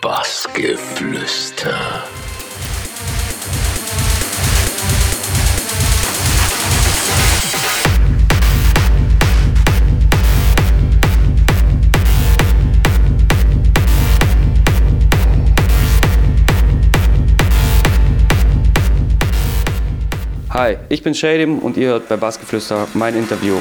Bassgeflüster. Hi, ich bin Shadim und ihr hört bei Bassgeflüster mein Interview.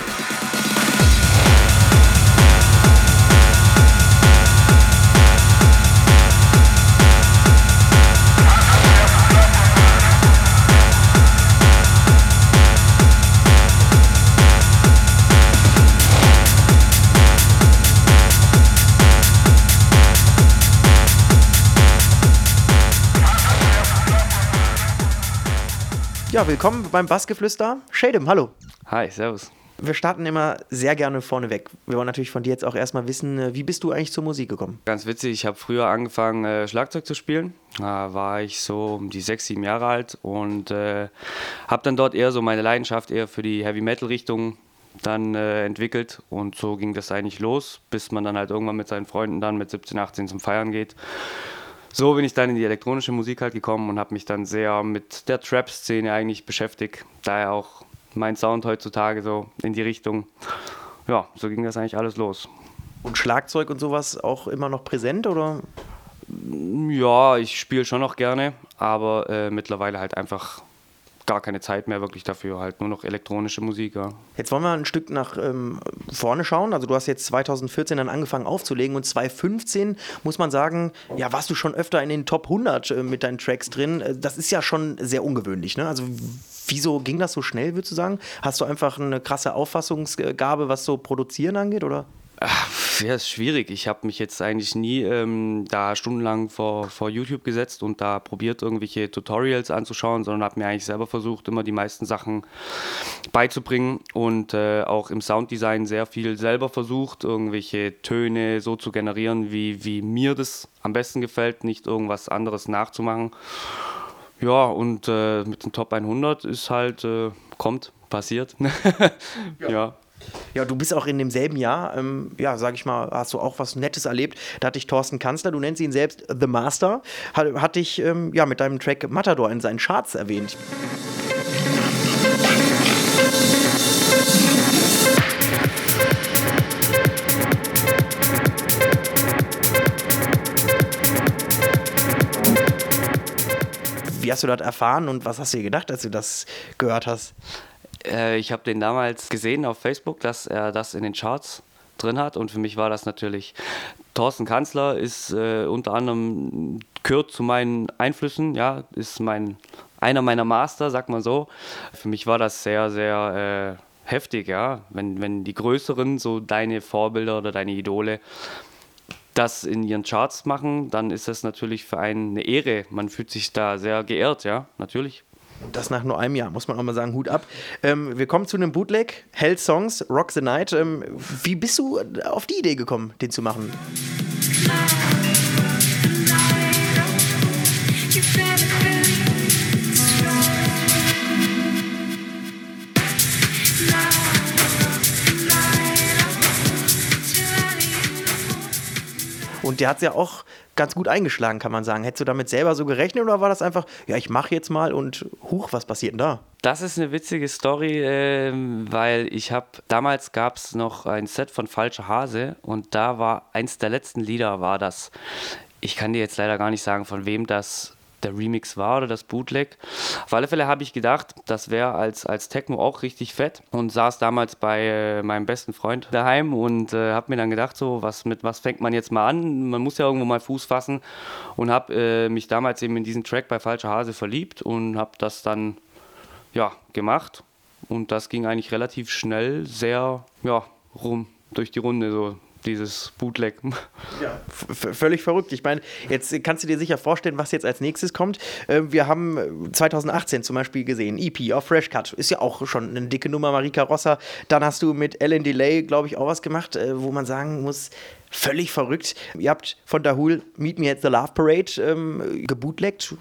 Ja, willkommen beim Bassgeflüster. Shadem, hallo. Hi, servus. Wir starten immer sehr gerne vorneweg. Wir wollen natürlich von dir jetzt auch erstmal wissen, äh, wie bist du eigentlich zur Musik gekommen? Ganz witzig, ich habe früher angefangen, äh, Schlagzeug zu spielen. Da war ich so um die sechs, sieben Jahre alt und äh, habe dann dort eher so meine Leidenschaft eher für die Heavy-Metal-Richtung dann äh, entwickelt und so ging das eigentlich los, bis man dann halt irgendwann mit seinen Freunden dann mit 17, 18 zum Feiern geht. So bin ich dann in die elektronische Musik halt gekommen und habe mich dann sehr mit der Trap-Szene eigentlich beschäftigt. Daher auch mein Sound heutzutage so in die Richtung. Ja, so ging das eigentlich alles los. Und Schlagzeug und sowas auch immer noch präsent oder? Ja, ich spiele schon noch gerne, aber äh, mittlerweile halt einfach gar keine Zeit mehr wirklich dafür, halt nur noch elektronische Musik. Ja. Jetzt wollen wir ein Stück nach ähm, vorne schauen. Also du hast jetzt 2014 dann angefangen aufzulegen und 2015 muss man sagen, ja, warst du schon öfter in den Top 100 äh, mit deinen Tracks drin. Äh, das ist ja schon sehr ungewöhnlich. Ne? Also wieso ging das so schnell, würdest du sagen? Hast du einfach eine krasse Auffassungsgabe, was so Produzieren angeht, oder? Ach, ja, ist schwierig. Ich habe mich jetzt eigentlich nie ähm, da stundenlang vor, vor YouTube gesetzt und da probiert, irgendwelche Tutorials anzuschauen, sondern habe mir eigentlich selber versucht, immer die meisten Sachen beizubringen und äh, auch im Sounddesign sehr viel selber versucht, irgendwelche Töne so zu generieren, wie, wie mir das am besten gefällt, nicht irgendwas anderes nachzumachen. Ja, und äh, mit den Top 100 ist halt, äh, kommt, passiert. ja. ja. Ja, du bist auch in demselben Jahr, ähm, ja, sag ich mal, hast du auch was Nettes erlebt. Da hatte ich Thorsten Kanzler, du nennst ihn selbst The Master, hat, hat dich ähm, ja, mit deinem Track Matador in seinen Charts erwähnt. Wie hast du das erfahren und was hast du dir gedacht, als du das gehört hast? Äh, ich habe den damals gesehen auf Facebook, dass er das in den Charts drin hat und für mich war das natürlich Thorsten Kanzler ist äh, unter anderem gehört zu meinen Einflüssen, ja, ist mein einer meiner Master, sag mal so. Für mich war das sehr sehr äh, heftig, ja, wenn wenn die größeren so deine Vorbilder oder deine Idole das in ihren Charts machen, dann ist das natürlich für einen eine Ehre. Man fühlt sich da sehr geehrt, ja, natürlich. Das nach nur einem Jahr, muss man auch mal sagen, Hut ab. Ähm, wir kommen zu einem Bootleg, Hell Songs, Rock the Night. Ähm, wie bist du auf die Idee gekommen, den zu machen? Der hat es ja auch ganz gut eingeschlagen, kann man sagen. Hättest du damit selber so gerechnet oder war das einfach, ja, ich mache jetzt mal und huch, was passiert denn da? Das ist eine witzige Story, äh, weil ich habe, damals gab es noch ein Set von Falscher Hase und da war eins der letzten Lieder war das. Ich kann dir jetzt leider gar nicht sagen, von wem das der Remix war oder das Bootleg. Auf alle Fälle habe ich gedacht, das wäre als, als Techno auch richtig fett und saß damals bei äh, meinem besten Freund daheim und äh, habe mir dann gedacht, so, was, mit was fängt man jetzt mal an? Man muss ja irgendwo mal Fuß fassen und habe äh, mich damals eben in diesen Track bei Falscher Hase verliebt und habe das dann ja, gemacht und das ging eigentlich relativ schnell, sehr ja, rum durch die Runde so dieses Bootleg. Ja, völlig verrückt. Ich meine, jetzt kannst du dir sicher vorstellen, was jetzt als nächstes kommt. Ähm, wir haben 2018 zum Beispiel gesehen, EP auf Fresh Cut. Ist ja auch schon eine dicke Nummer, Marika Rossa. Dann hast du mit Ellen Delay, glaube ich, auch was gemacht, äh, wo man sagen muss, völlig verrückt. Ihr habt von Dahul Meet Me at the Love Parade ähm, gebootlegt.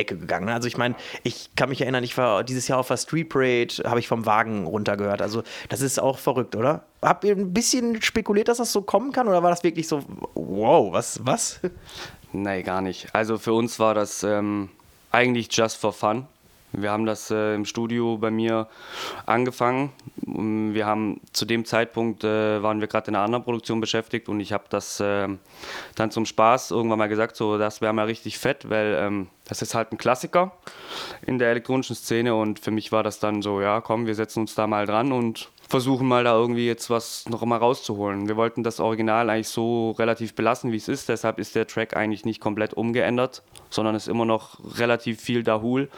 Decke gegangen. Ne? Also ich meine, ich kann mich erinnern, ich war dieses Jahr auf der Street Parade, habe ich vom Wagen runtergehört. Also das ist auch verrückt, oder? Habt ihr ein bisschen spekuliert, dass das so kommen kann oder war das wirklich so, wow, was, was? Nee, gar nicht. Also für uns war das ähm, eigentlich just for fun. Wir haben das äh, im Studio bei mir angefangen. Wir haben zu dem Zeitpunkt äh, waren wir gerade in einer anderen Produktion beschäftigt und ich habe das äh, dann zum Spaß irgendwann mal gesagt, so das wäre mal richtig fett, weil ähm, das ist halt ein Klassiker in der elektronischen Szene und für mich war das dann so, ja komm, wir setzen uns da mal dran und versuchen mal da irgendwie jetzt was noch mal rauszuholen. Wir wollten das Original eigentlich so relativ belassen, wie es ist, deshalb ist der Track eigentlich nicht komplett umgeändert, sondern ist immer noch relativ viel Dahul.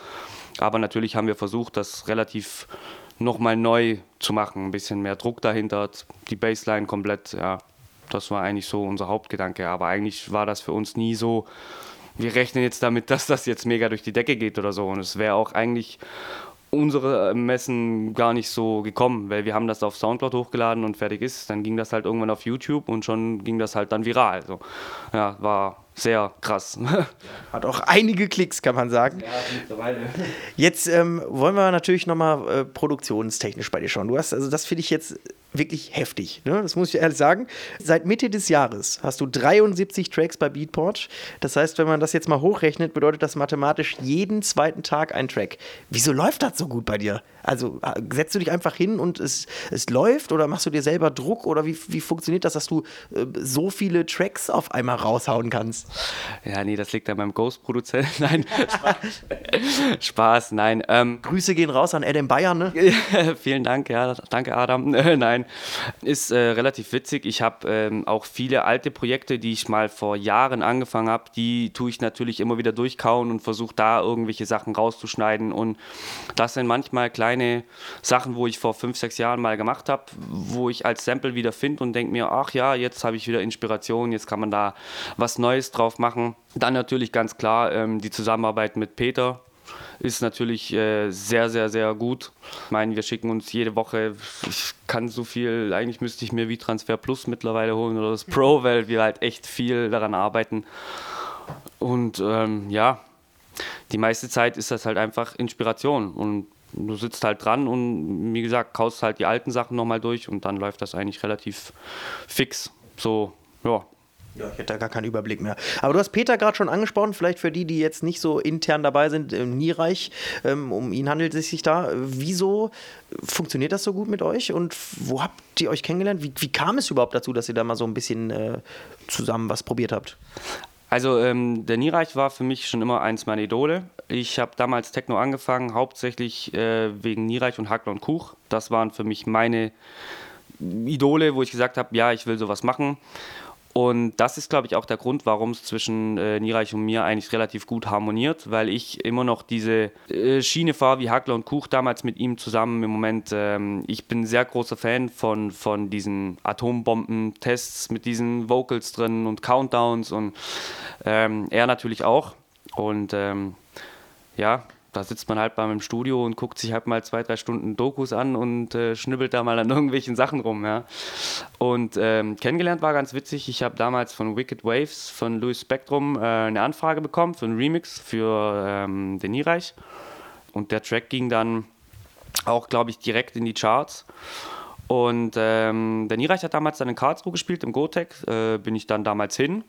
Aber natürlich haben wir versucht, das relativ nochmal neu zu machen, ein bisschen mehr Druck dahinter, die Bassline komplett, ja, das war eigentlich so unser Hauptgedanke. Aber eigentlich war das für uns nie so, wir rechnen jetzt damit, dass das jetzt mega durch die Decke geht oder so. Und es wäre auch eigentlich unsere Messen gar nicht so gekommen, weil wir haben das auf Soundcloud hochgeladen und fertig ist. Dann ging das halt irgendwann auf YouTube und schon ging das halt dann viral. Also, ja, war sehr krass. Hat auch einige Klicks, kann man sagen. Ja, mittlerweile. Jetzt ähm, wollen wir natürlich nochmal äh, produktionstechnisch bei dir schauen. Du hast, also das finde ich jetzt wirklich heftig, ne? das muss ich ehrlich sagen. Seit Mitte des Jahres hast du 73 Tracks bei Beatport. Das heißt, wenn man das jetzt mal hochrechnet, bedeutet das mathematisch jeden zweiten Tag ein Track. Wieso läuft das so gut bei dir? Also äh, setzt du dich einfach hin und es, es läuft oder machst du dir selber Druck oder wie, wie funktioniert das, dass du äh, so viele Tracks auf einmal raushauen kannst? Ja, nee, das liegt an meinem Ghost-Produzent. Nein, Spaß, nein. Ähm, Grüße gehen raus an Adam Bayern, ne? Vielen Dank, ja, danke Adam. nein, ist äh, relativ witzig. Ich habe ähm, auch viele alte Projekte, die ich mal vor Jahren angefangen habe, die tue ich natürlich immer wieder durchkauen und versuche da irgendwelche Sachen rauszuschneiden und das sind manchmal kleine Sachen, wo ich vor fünf, sechs Jahren mal gemacht habe, wo ich als Sample wieder finde und denke mir, ach ja, jetzt habe ich wieder Inspiration, jetzt kann man da was Neues drauf machen. Dann natürlich ganz klar ähm, die Zusammenarbeit mit Peter, ist natürlich äh, sehr, sehr, sehr gut. Ich meine, wir schicken uns jede Woche, ich kann so viel, eigentlich müsste ich mir wie Transfer Plus mittlerweile holen oder das Pro, weil wir halt echt viel daran arbeiten. Und ähm, ja, die meiste Zeit ist das halt einfach Inspiration und du sitzt halt dran und wie gesagt, kaust halt die alten Sachen nochmal durch und dann läuft das eigentlich relativ fix. So, ja. Ja, ich hätte da gar keinen Überblick mehr. Aber du hast Peter gerade schon angesprochen, vielleicht für die, die jetzt nicht so intern dabei sind, äh, Niereich, ähm, um ihn handelt es sich da. Wieso funktioniert das so gut mit euch und wo habt ihr euch kennengelernt? Wie, wie kam es überhaupt dazu, dass ihr da mal so ein bisschen äh, zusammen was probiert habt? Also ähm, der Niereich war für mich schon immer eins meiner Idole. Ich habe damals Techno angefangen, hauptsächlich äh, wegen Niereich und Hackler und Kuch. Das waren für mich meine Idole, wo ich gesagt habe, ja, ich will sowas machen. Und das ist, glaube ich, auch der Grund, warum es zwischen äh, Niereich und mir eigentlich relativ gut harmoniert, weil ich immer noch diese äh, Schiene fahre wie Hackler und Kuch damals mit ihm zusammen im Moment. Ähm, ich bin ein sehr großer Fan von, von diesen Atombomben-Tests mit diesen Vocals drin und Countdowns und ähm, er natürlich auch. Und ähm, ja, da sitzt man halt beim Studio und guckt sich halt mal zwei, drei Stunden Dokus an und äh, schnibbelt da mal an irgendwelchen Sachen rum. Ja. Und ähm, kennengelernt war ganz witzig. Ich habe damals von Wicked Waves von Louis Spectrum äh, eine Anfrage bekommen für einen Remix für ähm, den Niereich. Und der Track ging dann auch, glaube ich, direkt in die Charts. Und ähm, der Niereich hat damals dann in Karlsruhe gespielt, im Gotec. Äh, bin ich dann damals hin.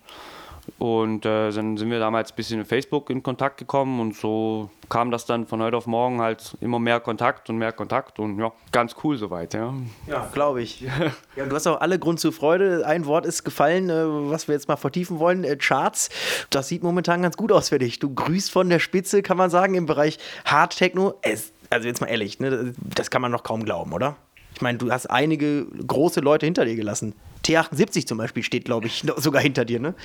Und äh, dann sind wir damals ein bisschen in Facebook in Kontakt gekommen und so kam das dann von heute auf morgen halt immer mehr Kontakt und mehr Kontakt und ja, ganz cool soweit, ja. Ja, glaube ich. ja, du hast auch alle Grund zur Freude. Ein Wort ist gefallen, äh, was wir jetzt mal vertiefen wollen, äh, Charts. Das sieht momentan ganz gut aus für dich. Du grüßt von der Spitze, kann man sagen, im Bereich Hard Techno. also jetzt mal ehrlich, ne, das kann man noch kaum glauben, oder? Ich meine, du hast einige große Leute hinter dir gelassen. T78 zum Beispiel steht, glaube ich, sogar hinter dir, ne?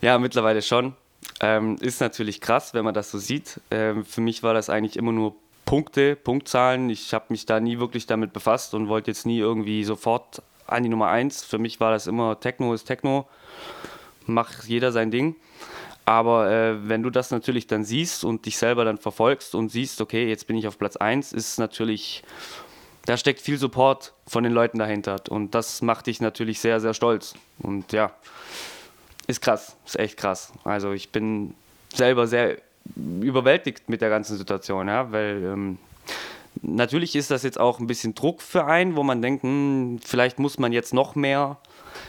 Ja, mittlerweile schon. Ähm, ist natürlich krass, wenn man das so sieht. Ähm, für mich war das eigentlich immer nur Punkte, Punktzahlen. Ich habe mich da nie wirklich damit befasst und wollte jetzt nie irgendwie sofort an die Nummer 1. Für mich war das immer Techno ist Techno, macht jeder sein Ding. Aber äh, wenn du das natürlich dann siehst und dich selber dann verfolgst und siehst, okay, jetzt bin ich auf Platz 1, ist natürlich da steckt viel Support von den Leuten dahinter. Und das macht dich natürlich sehr, sehr stolz. Und ja, ist krass, ist echt krass. Also ich bin selber sehr überwältigt mit der ganzen Situation, ja, weil ähm, natürlich ist das jetzt auch ein bisschen Druck für einen, wo man denkt, hm, vielleicht muss man jetzt noch mehr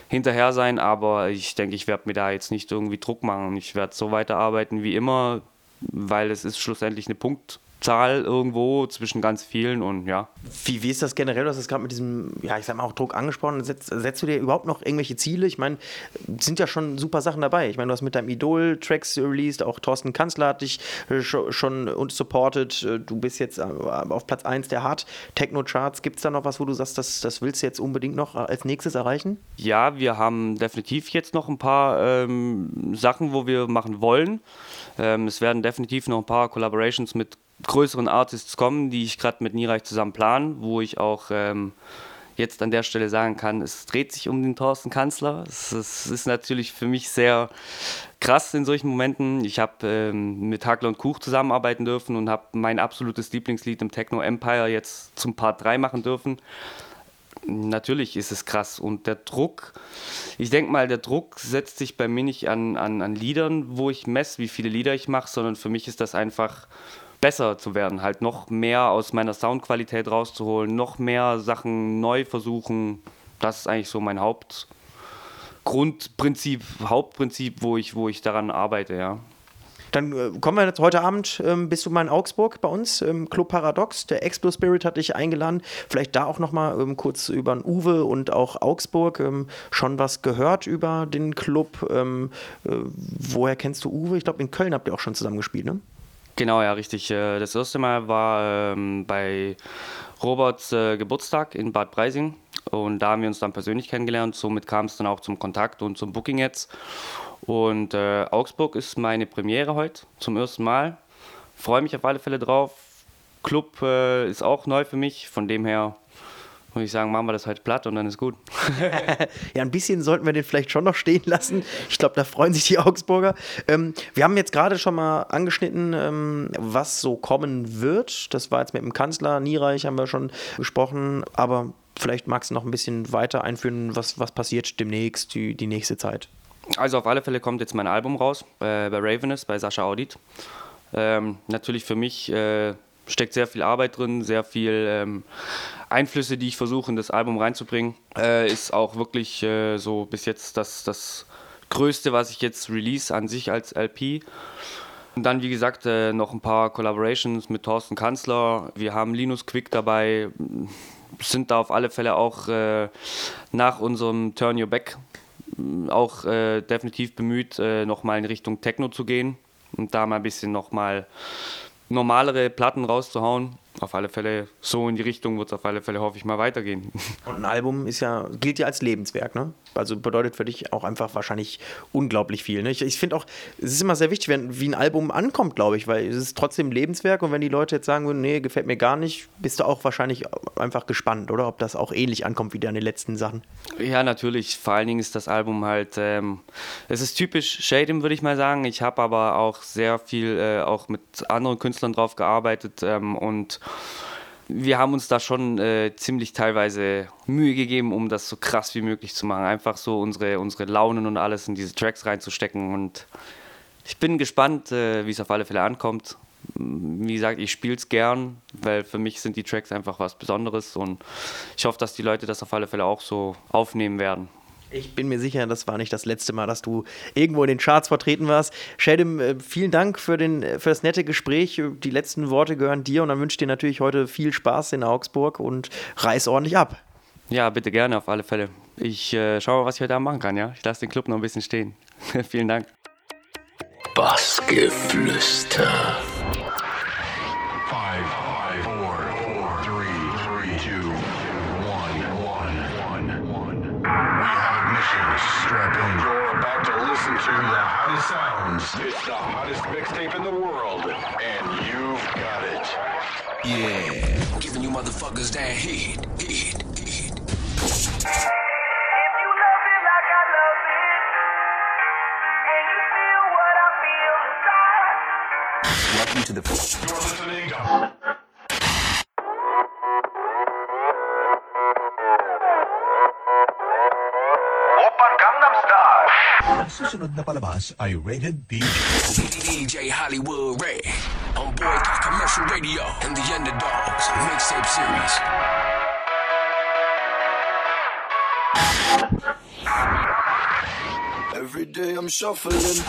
hinterher sein, aber ich denke, ich werde mir da jetzt nicht irgendwie Druck machen. Ich werde so weiterarbeiten wie immer, weil es ist schlussendlich eine Punkt, Zahl irgendwo zwischen ganz vielen und ja. Wie, wie ist das generell? Du hast es gerade mit diesem, ja, ich sag mal auch Druck angesprochen. Setzt, setzt du dir überhaupt noch irgendwelche Ziele? Ich meine, sind ja schon super Sachen dabei. Ich meine, du hast mit deinem Idol Tracks released, auch Thorsten Kanzler hat dich äh, schon und supported. Äh, du bist jetzt äh, auf Platz 1 der Hard Techno Charts. Gibt es da noch was, wo du sagst, das, das willst du jetzt unbedingt noch als nächstes erreichen? Ja, wir haben definitiv jetzt noch ein paar ähm, Sachen, wo wir machen wollen. Ähm, es werden definitiv noch ein paar Collaborations mit größeren Artists kommen, die ich gerade mit Niereich zusammen plane, wo ich auch ähm, jetzt an der Stelle sagen kann, es dreht sich um den Thorsten Kanzler. Es, es ist natürlich für mich sehr krass in solchen Momenten. Ich habe ähm, mit Hagler und Kuch zusammenarbeiten dürfen und habe mein absolutes Lieblingslied im Techno Empire jetzt zum Part 3 machen dürfen. Natürlich ist es krass und der Druck, ich denke mal, der Druck setzt sich bei mir nicht an, an, an Liedern, wo ich messe, wie viele Lieder ich mache, sondern für mich ist das einfach besser zu werden, halt noch mehr aus meiner Soundqualität rauszuholen, noch mehr Sachen neu versuchen. Das ist eigentlich so mein Hauptgrundprinzip, Hauptprinzip, wo ich, wo ich daran arbeite, ja. Dann äh, kommen wir jetzt heute Abend, ähm, bist du mal in Augsburg bei uns im Club Paradox. Der Explo Spirit hat dich eingeladen. Vielleicht da auch nochmal ähm, kurz über den Uwe und auch Augsburg. Ähm, schon was gehört über den Club? Ähm, äh, woher kennst du Uwe? Ich glaube, in Köln habt ihr auch schon zusammen gespielt, ne? Genau, ja, richtig. Äh, das erste Mal war ähm, bei Roberts äh, Geburtstag in Bad Breising und da haben wir uns dann persönlich kennengelernt. Somit kam es dann auch zum Kontakt und zum Booking jetzt. Und äh, Augsburg ist meine Premiere heute zum ersten Mal. Freue mich auf alle Fälle drauf. Club äh, ist auch neu für mich, von dem her würde ich sagen, machen wir das heute platt und dann ist gut. ja, ein bisschen sollten wir den vielleicht schon noch stehen lassen. Ich glaube, da freuen sich die Augsburger. Ähm, wir haben jetzt gerade schon mal angeschnitten, ähm, was so kommen wird. Das war jetzt mit dem Kanzler Niereich, haben wir schon gesprochen. Aber vielleicht magst du noch ein bisschen weiter einführen, was, was passiert demnächst, die, die nächste Zeit. Also auf alle Fälle kommt jetzt mein Album raus äh, bei Ravenous, bei Sascha Audit. Ähm, natürlich für mich äh, steckt sehr viel Arbeit drin, sehr viel ähm, Einflüsse, die ich versuche in das Album reinzubringen. Äh, ist auch wirklich äh, so bis jetzt das, das Größte, was ich jetzt release an sich als LP. Und dann, wie gesagt, äh, noch ein paar Collaborations mit Thorsten Kanzler. Wir haben Linus Quick dabei, sind da auf alle Fälle auch äh, nach unserem Turn Your Back auch äh, definitiv bemüht, äh, nochmal in Richtung Techno zu gehen und da mal ein bisschen nochmal normalere Platten rauszuhauen auf alle Fälle so in die Richtung wird es auf alle Fälle, hoffe ich mal, weitergehen. Und ein Album ist ja, gilt ja als Lebenswerk, ne? Also bedeutet für dich auch einfach wahrscheinlich unglaublich viel. Ne? Ich, ich finde auch, es ist immer sehr wichtig, wenn, wie ein Album ankommt, glaube ich, weil es ist trotzdem Lebenswerk und wenn die Leute jetzt sagen würden, nee, gefällt mir gar nicht, bist du auch wahrscheinlich einfach gespannt, oder? Ob das auch ähnlich ankommt wie deine letzten Sachen. Ja, natürlich. Vor allen Dingen ist das Album halt, ähm, es ist typisch Shadim, würde ich mal sagen. Ich habe aber auch sehr viel äh, auch mit anderen Künstlern drauf gearbeitet ähm, und wir haben uns da schon äh, ziemlich teilweise Mühe gegeben, um das so krass wie möglich zu machen. Einfach so unsere, unsere Launen und alles in diese Tracks reinzustecken. Und ich bin gespannt, äh, wie es auf alle Fälle ankommt. Wie gesagt, ich spiele es gern, weil für mich sind die Tracks einfach was Besonderes und ich hoffe, dass die Leute das auf alle Fälle auch so aufnehmen werden. Ich bin mir sicher, das war nicht das letzte Mal, dass du irgendwo in den Charts vertreten warst. Sheldon, äh, vielen Dank für, den, für das nette Gespräch. Die letzten Worte gehören dir und dann wünsche ich dir natürlich heute viel Spaß in Augsburg und reiß ordentlich ab. Ja, bitte gerne, auf alle Fälle. Ich äh, schaue mal, was ich heute Abend machen kann. Ja? Ich lasse den Club noch ein bisschen stehen. vielen Dank. Bassgeflüster. It's the hottest mixtape in the world, and you've got it. Yeah, giving you motherfuckers that heat, heat, heat. Welcome to the. You're listening to. Susunod na palabas ay rated PG. DJ Hollywood Ray on Boycott Commercial Radio and the Underdogs mixtape series. Every day I'm shuffling.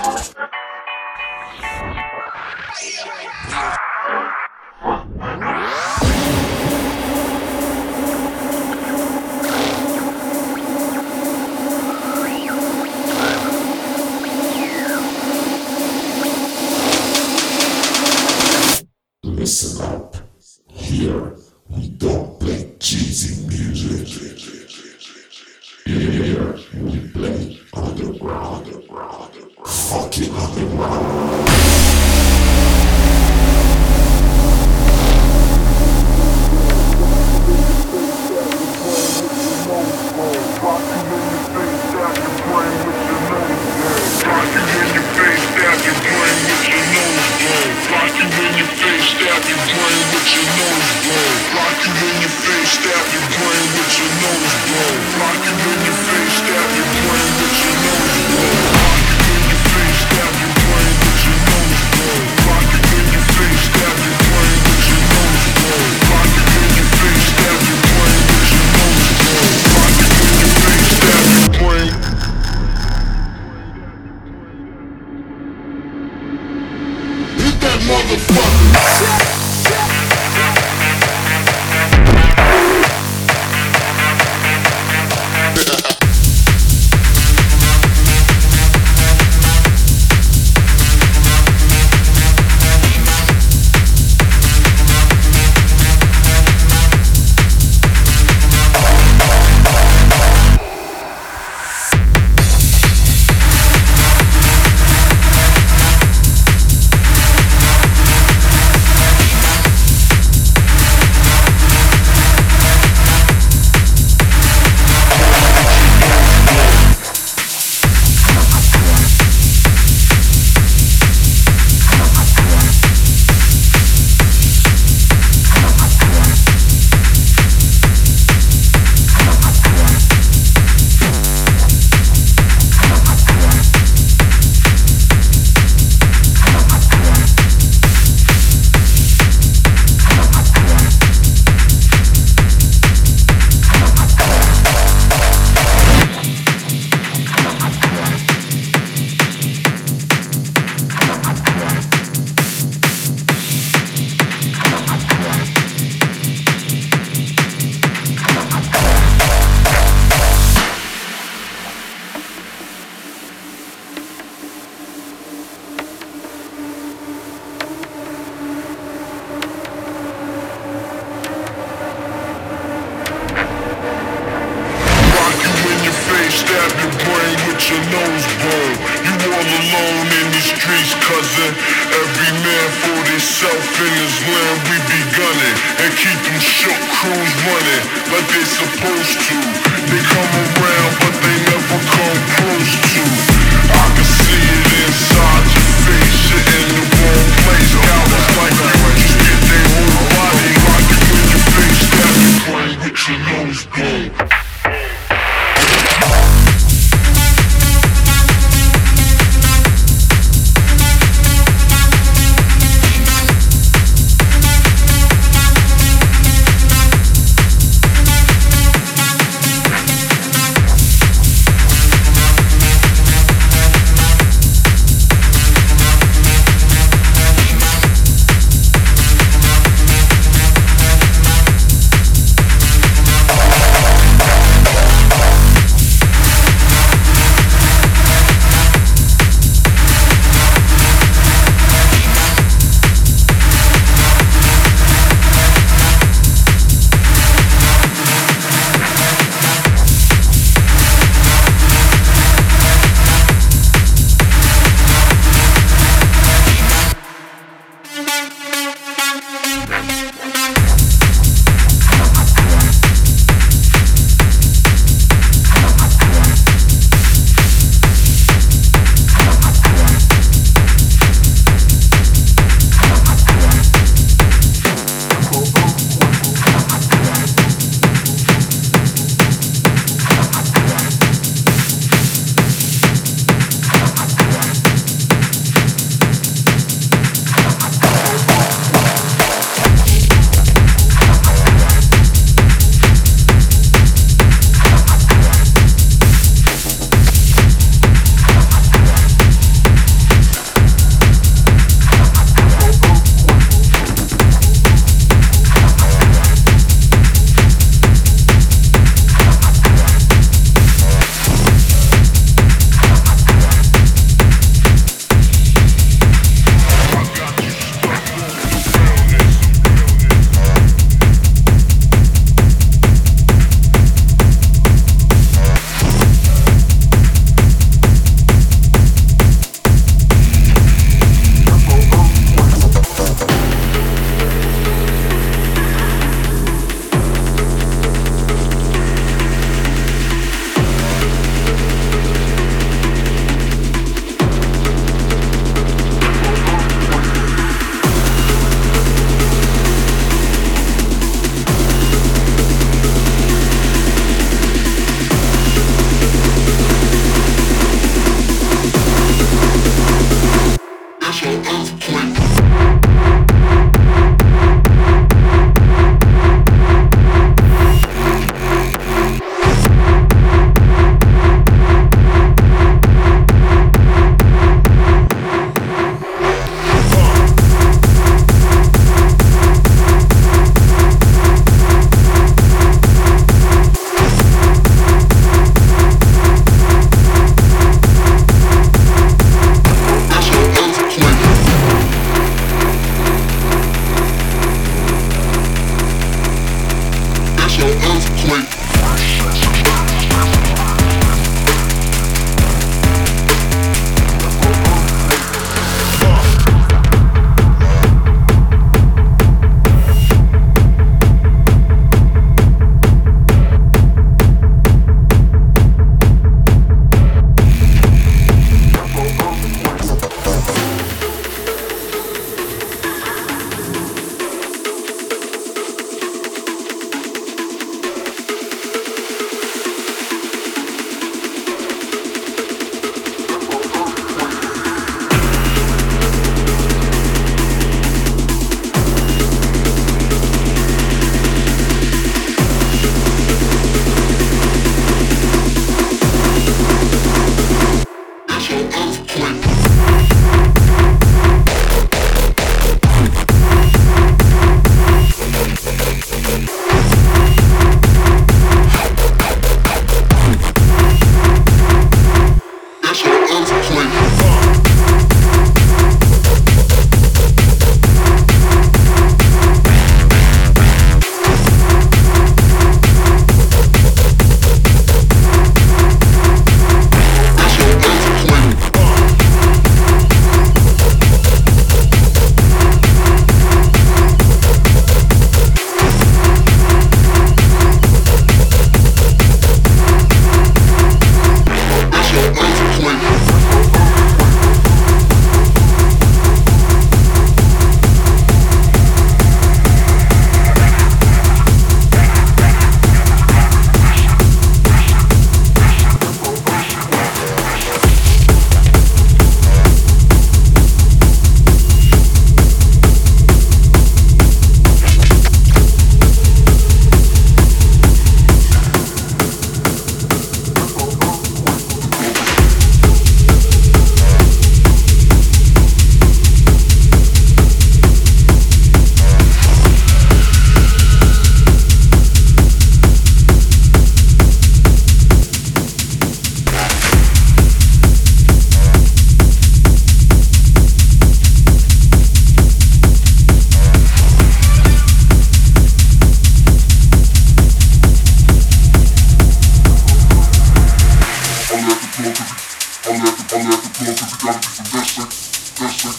at the club cause you All at the, all at the club cause you gotta be some best thing Best thing,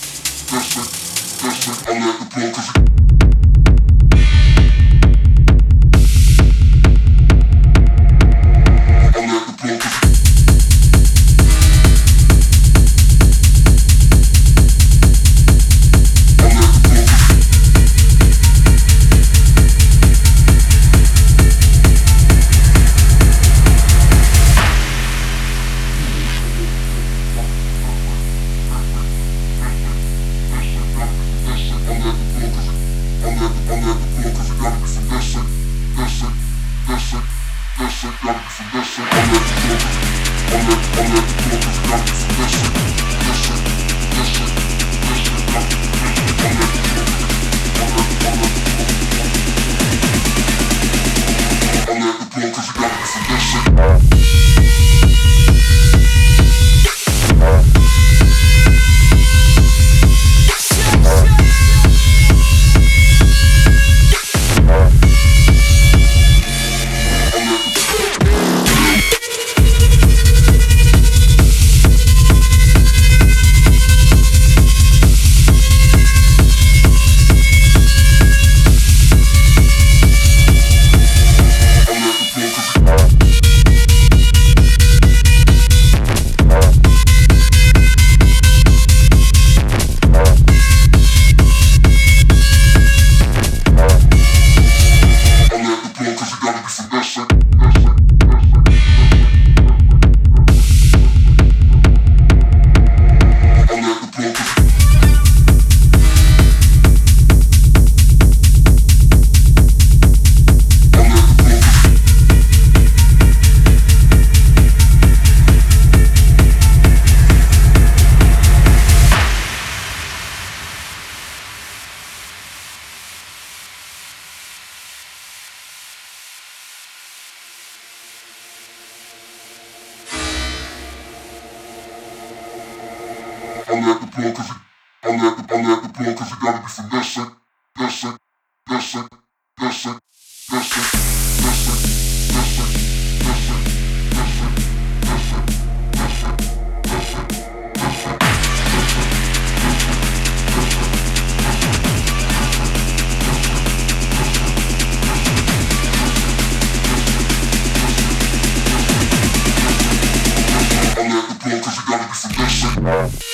best thing, best thing All at the club cause you Only at the plug cause it only at the only at the plug cause it gotta be some that shit. That shit. That shit. That shit. That shit. That the plug.